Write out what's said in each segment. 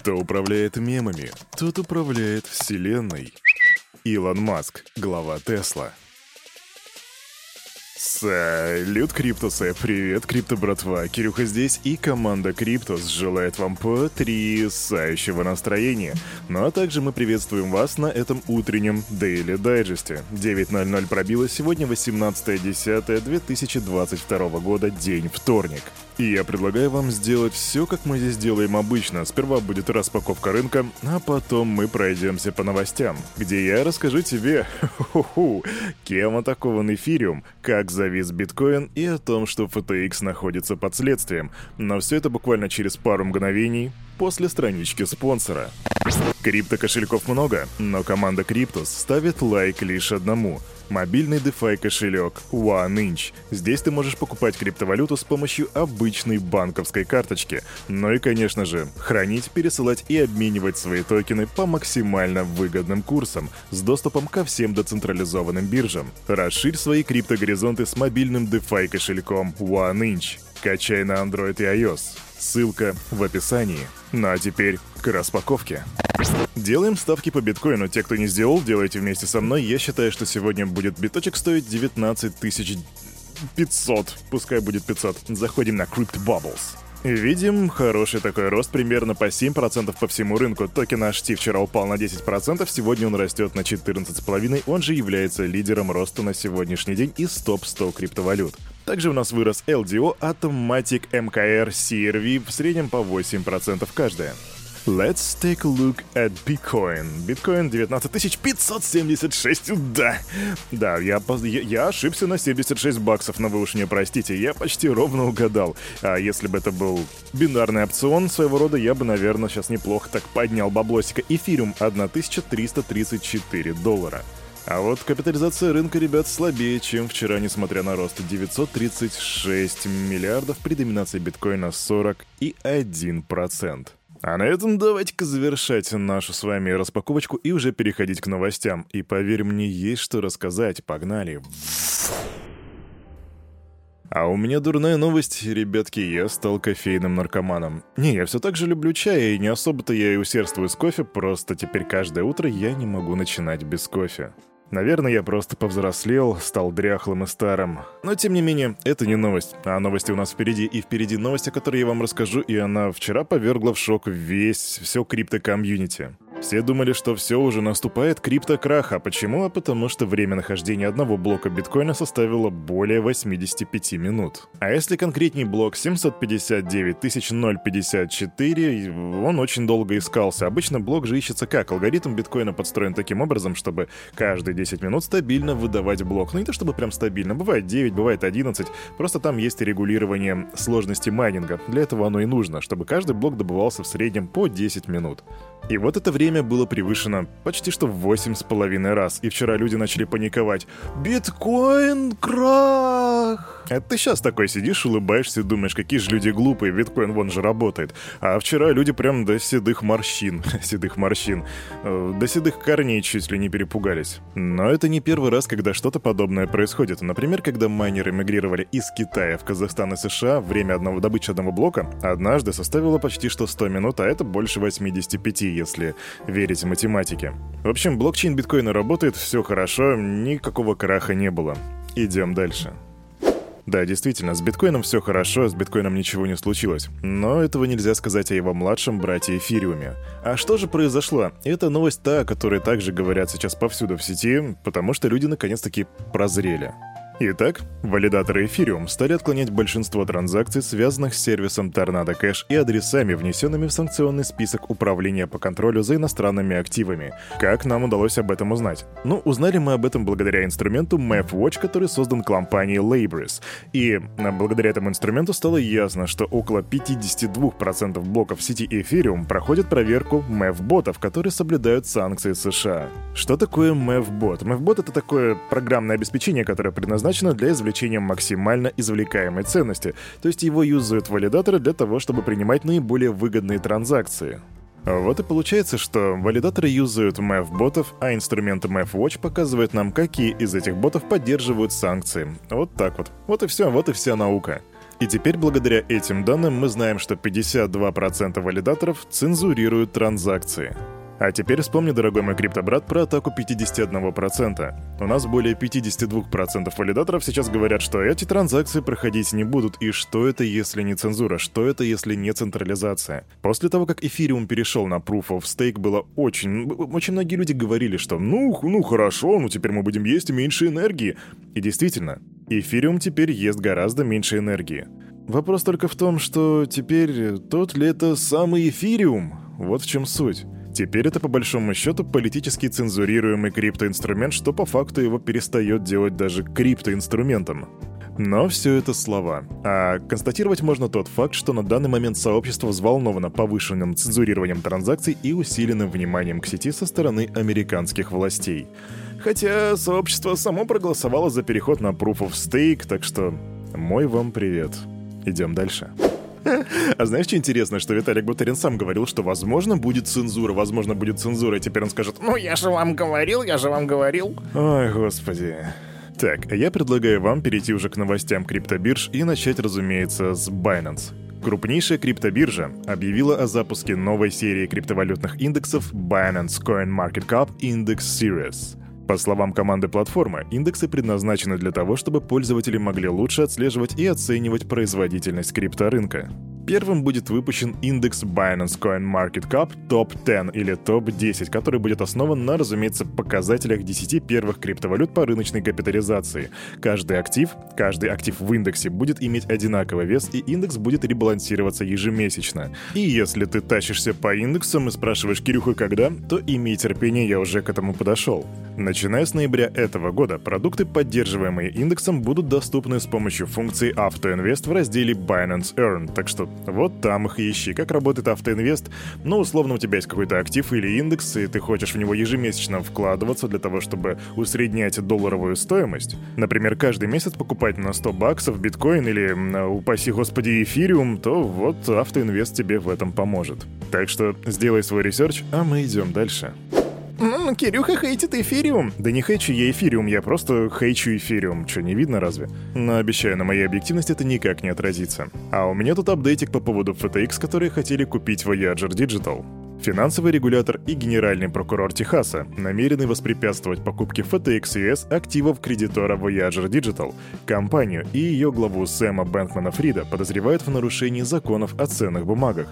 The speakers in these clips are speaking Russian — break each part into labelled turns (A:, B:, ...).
A: Кто управляет мемами, тот управляет вселенной. Илон Маск, глава Тесла. Салют, Криптусы! Привет, Крипто братва! Кирюха здесь и команда Криптус желает вам потрясающего настроения. Ну а также мы приветствуем вас на этом утреннем Daily Дайджесте. 9.00 пробило сегодня 18.10.2022 года, день вторник. И я предлагаю вам сделать все, как мы здесь делаем обычно. Сперва будет распаковка рынка, а потом мы пройдемся по новостям, где я расскажу тебе, ху-ху, кем атакован эфириум, как завис биткоин и о том, что FTX находится под следствием. Но все это буквально через пару мгновений после странички спонсора. Крипто-кошельков много, но команда Криптус ставит лайк лишь одному – Мобильный DeFi кошелек OneInch. Здесь ты можешь покупать криптовалюту с помощью обычной банковской карточки. Ну и, конечно же, хранить, пересылать и обменивать свои токены по максимально выгодным курсам с доступом ко всем децентрализованным биржам. Расширь свои криптогоризонты с мобильным DeFi кошельком OneInch. Качай на Android и iOS. Ссылка в описании. Ну а теперь к распаковке. Делаем ставки по биткоину. Те, кто не сделал, делайте вместе со мной. Я считаю, что сегодня будет биточек стоить 19 тысяч 500. Пускай будет 500. Заходим на Crypt Bubbles. Видим хороший такой рост, примерно по 7% по всему рынку. Токен HT вчера упал на 10%, сегодня он растет на 14,5%, он же является лидером роста на сегодняшний день из топ-100 криптовалют. Также у нас вырос LDO, Automatic MKR, CRV в среднем по 8% каждая. Let's take a look at Bitcoin. Bitcoin 19576, да. Да, я, я, ошибся на 76 баксов, но вы уж мне простите, я почти ровно угадал. А если бы это был бинарный опцион своего рода, я бы, наверное, сейчас неплохо так поднял баблосика. Эфириум 1334 доллара. А вот капитализация рынка, ребят, слабее, чем вчера, несмотря на рост 936 миллиардов при доминации биткоина 41%. А на этом давайте-ка завершать нашу с вами распаковочку и уже переходить к новостям. И поверь мне, есть что рассказать. Погнали. А у меня дурная новость, ребятки, я стал кофейным наркоманом. Не, я все так же люблю чай, и не особо-то я и усердствую с кофе, просто теперь каждое утро я не могу начинать без кофе. Наверное, я просто повзрослел, стал дряхлым и старым. Но, тем не менее, это не новость. А новости у нас впереди. И впереди новость, о которой я вам расскажу, и она вчера повергла в шок весь, все крипто-комьюнити. Все думали, что все уже наступает криптокрах. А почему? А потому что время нахождения одного блока биткоина составило более 85 минут. А если конкретней блок 759 054, он очень долго искался. Обычно блок же ищется как? Алгоритм биткоина подстроен таким образом, чтобы каждые 10 минут стабильно выдавать блок. Ну не то чтобы прям стабильно, бывает 9, бывает 11, просто там есть регулирование сложности майнинга. Для этого оно и нужно, чтобы каждый блок добывался в среднем по 10 минут. И вот это время было превышено почти что в восемь с половиной раз, и вчера люди начали паниковать. «Биткоин крах!» Это ты сейчас такой сидишь, улыбаешься и думаешь, какие же люди глупые, биткоин вон же работает. А вчера люди прям до седых морщин, седых морщин, э, до седых корней чуть ли не перепугались. Но это не первый раз, когда что-то подобное происходит. Например, когда майнеры мигрировали из Китая в Казахстан и США, время одного добычи одного блока однажды составило почти что 100 минут, а это больше 85, если верить математике. В общем, блокчейн биткоина работает, все хорошо, никакого краха не было. Идем дальше. Да, действительно, с биткоином все хорошо, с биткоином ничего не случилось. Но этого нельзя сказать о его младшем брате Эфириуме. А что же произошло? Это новость та, о которой также говорят сейчас повсюду в сети, потому что люди наконец-таки прозрели. Итак, валидаторы Ethereum стали отклонять большинство транзакций, связанных с сервисом Tornado Cash и адресами, внесенными в санкционный список управления по контролю за иностранными активами. Как нам удалось об этом узнать? Ну, узнали мы об этом благодаря инструменту MapWatch, который создан компанией Labris. И а, благодаря этому инструменту стало ясно, что около 52% блоков сети Ethereum проходят проверку MEV-ботов, которые соблюдают санкции США. Что такое MEV-бот? MEV-бот — это такое программное обеспечение, которое предназначено предназначено для извлечения максимально извлекаемой ценности, то есть его юзают валидаторы для того, чтобы принимать наиболее выгодные транзакции. Вот и получается, что валидаторы юзают MEF-ботов, а инструмент MEF-Watch показывает нам, какие из этих ботов поддерживают санкции. Вот так вот. Вот и все, вот и вся наука. И теперь благодаря этим данным мы знаем, что 52% валидаторов цензурируют транзакции. А теперь вспомни, дорогой мой криптобрат, про атаку 51%. У нас более 52% валидаторов сейчас говорят, что эти транзакции проходить не будут, и что это, если не цензура, что это, если не централизация. После того, как эфириум перешел на Proof of Stake, было очень... Очень многие люди говорили, что ну, ну хорошо, ну теперь мы будем есть меньше энергии. И действительно, эфириум теперь ест гораздо меньше энергии. Вопрос только в том, что теперь тот ли это самый эфириум? Вот в чем суть. Теперь это по большому счету политически цензурируемый криптоинструмент, что по факту его перестает делать даже криптоинструментом. Но все это слова. А констатировать можно тот факт, что на данный момент сообщество взволновано повышенным цензурированием транзакций и усиленным вниманием к сети со стороны американских властей. Хотя сообщество само проголосовало за переход на Proof of Stake, так что мой вам привет. Идем дальше. А знаешь, что интересно, что Виталик Бутерин сам говорил, что возможно будет цензура, возможно будет цензура, и теперь он скажет, ну я же вам говорил, я же вам говорил. Ой, господи. Так, я предлагаю вам перейти уже к новостям криптобирж и начать, разумеется, с Binance. Крупнейшая криптобиржа объявила о запуске новой серии криптовалютных индексов Binance Coin Market Cap Index Series. По словам команды платформы, индексы предназначены для того, чтобы пользователи могли лучше отслеживать и оценивать производительность крипторынка. Первым будет выпущен индекс Binance Coin Market Cap Top 10 или Top 10, который будет основан на, разумеется, показателях 10 первых криптовалют по рыночной капитализации. Каждый актив, каждый актив в индексе будет иметь одинаковый вес, и индекс будет ребалансироваться ежемесячно. И если ты тащишься по индексам и спрашиваешь Кирюха когда, то имей терпение, я уже к этому подошел. Начиная с ноября этого года, продукты, поддерживаемые индексом, будут доступны с помощью функции AutoInvest в разделе Binance Earn, так что вот там их ищи. Как работает AutoInvest? Ну, условно, у тебя есть какой-то актив или индекс, и ты хочешь в него ежемесячно вкладываться для того, чтобы усреднять долларовую стоимость. Например, каждый месяц покупать на 100 баксов биткоин или, упаси господи, эфириум, то вот AutoInvest тебе в этом поможет. Так что сделай свой research, а мы идем дальше. Ну, Кирюха хейтит эфириум. Да не хейчу я эфириум, я просто хейчу эфириум. Что, не видно разве? Но обещаю, на моей объективности это никак не отразится. А у меня тут апдейтик по поводу FTX, которые хотели купить Voyager Digital. Финансовый регулятор и генеральный прокурор Техаса намерены воспрепятствовать покупке FTX US активов кредитора Voyager Digital. Компанию и ее главу Сэма Бэнкмана Фрида подозревают в нарушении законов о ценных бумагах.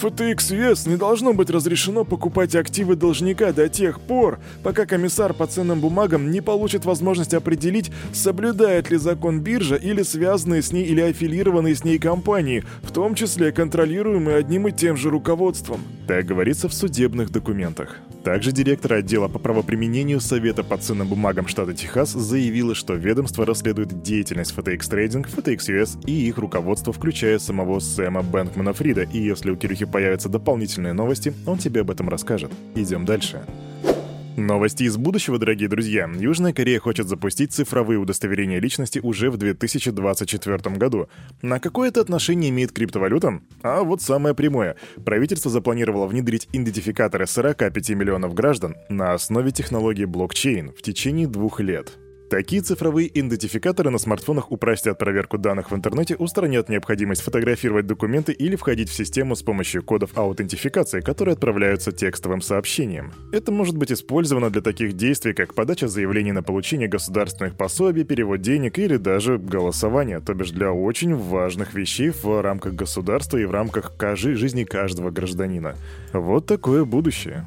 A: FTX не должно быть разрешено покупать активы должника до тех пор, пока комиссар по ценным бумагам не получит возможность определить, соблюдает ли закон биржа или связанные с ней или аффилированные с ней компании, в том числе контролируемые одним и тем же руководством. Так говорится в судебных документах. Также директор отдела по правоприменению Совета по ценным бумагам штата Техас заявила, что ведомство расследует деятельность FTX Trading, FTX US и их руководство, включая самого Сэма Бэнкмана Фрида, и если у Кирюхи появятся дополнительные новости, он тебе об этом расскажет. Идем дальше. Новости из будущего, дорогие друзья. Южная Корея хочет запустить цифровые удостоверения личности уже в 2024 году. На какое это отношение имеет криптовалюта? А вот самое прямое. Правительство запланировало внедрить идентификаторы 45 миллионов граждан на основе технологии блокчейн в течение двух лет. Такие цифровые идентификаторы на смартфонах упростят проверку данных в интернете, устранят необходимость фотографировать документы или входить в систему с помощью кодов аутентификации, которые отправляются текстовым сообщением. Это может быть использовано для таких действий, как подача заявлений на получение государственных пособий, перевод денег или даже голосование, то бишь для очень важных вещей в рамках государства и в рамках жизни каждого гражданина. Вот такое будущее.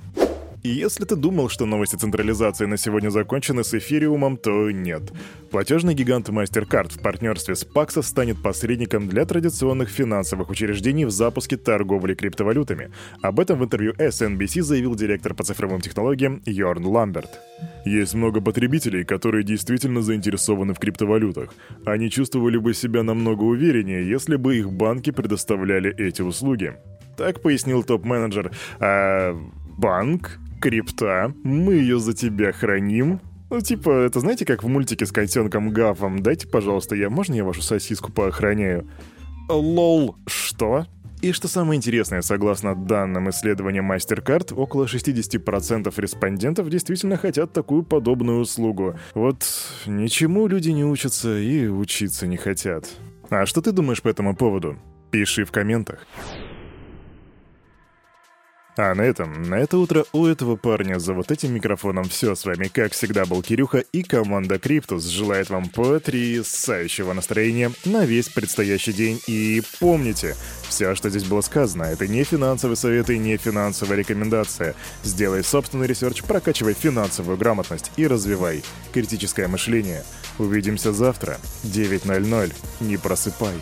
A: И если ты думал, что новости централизации на сегодня закончены с эфириумом, то нет. Платежный гигант MasterCard в партнерстве с Paxos станет посредником для традиционных финансовых учреждений в запуске торговли криптовалютами. Об этом в интервью SNBC заявил директор по цифровым технологиям Йорн Ламберт. Есть много потребителей, которые действительно заинтересованы в криптовалютах. Они чувствовали бы себя намного увереннее, если бы их банки предоставляли эти услуги. Так пояснил топ-менеджер. А банк крипта, мы ее за тебя храним. Ну, типа, это знаете, как в мультике с котенком Гафом? Дайте, пожалуйста, я, можно я вашу сосиску поохраняю? Лол, что? И что самое интересное, согласно данным исследования MasterCard, около 60% респондентов действительно хотят такую подобную услугу. Вот ничему люди не учатся и учиться не хотят. А что ты думаешь по этому поводу? Пиши в комментах. А на этом, на это утро у этого парня за вот этим микрофоном все. С вами, как всегда, был Кирюха и команда Криптус желает вам потрясающего настроения на весь предстоящий день. И помните, все, что здесь было сказано, это не финансовый совет и не финансовая рекомендация. Сделай собственный research, прокачивай финансовую грамотность и развивай критическое мышление. Увидимся завтра, 9.00. Не просыпай.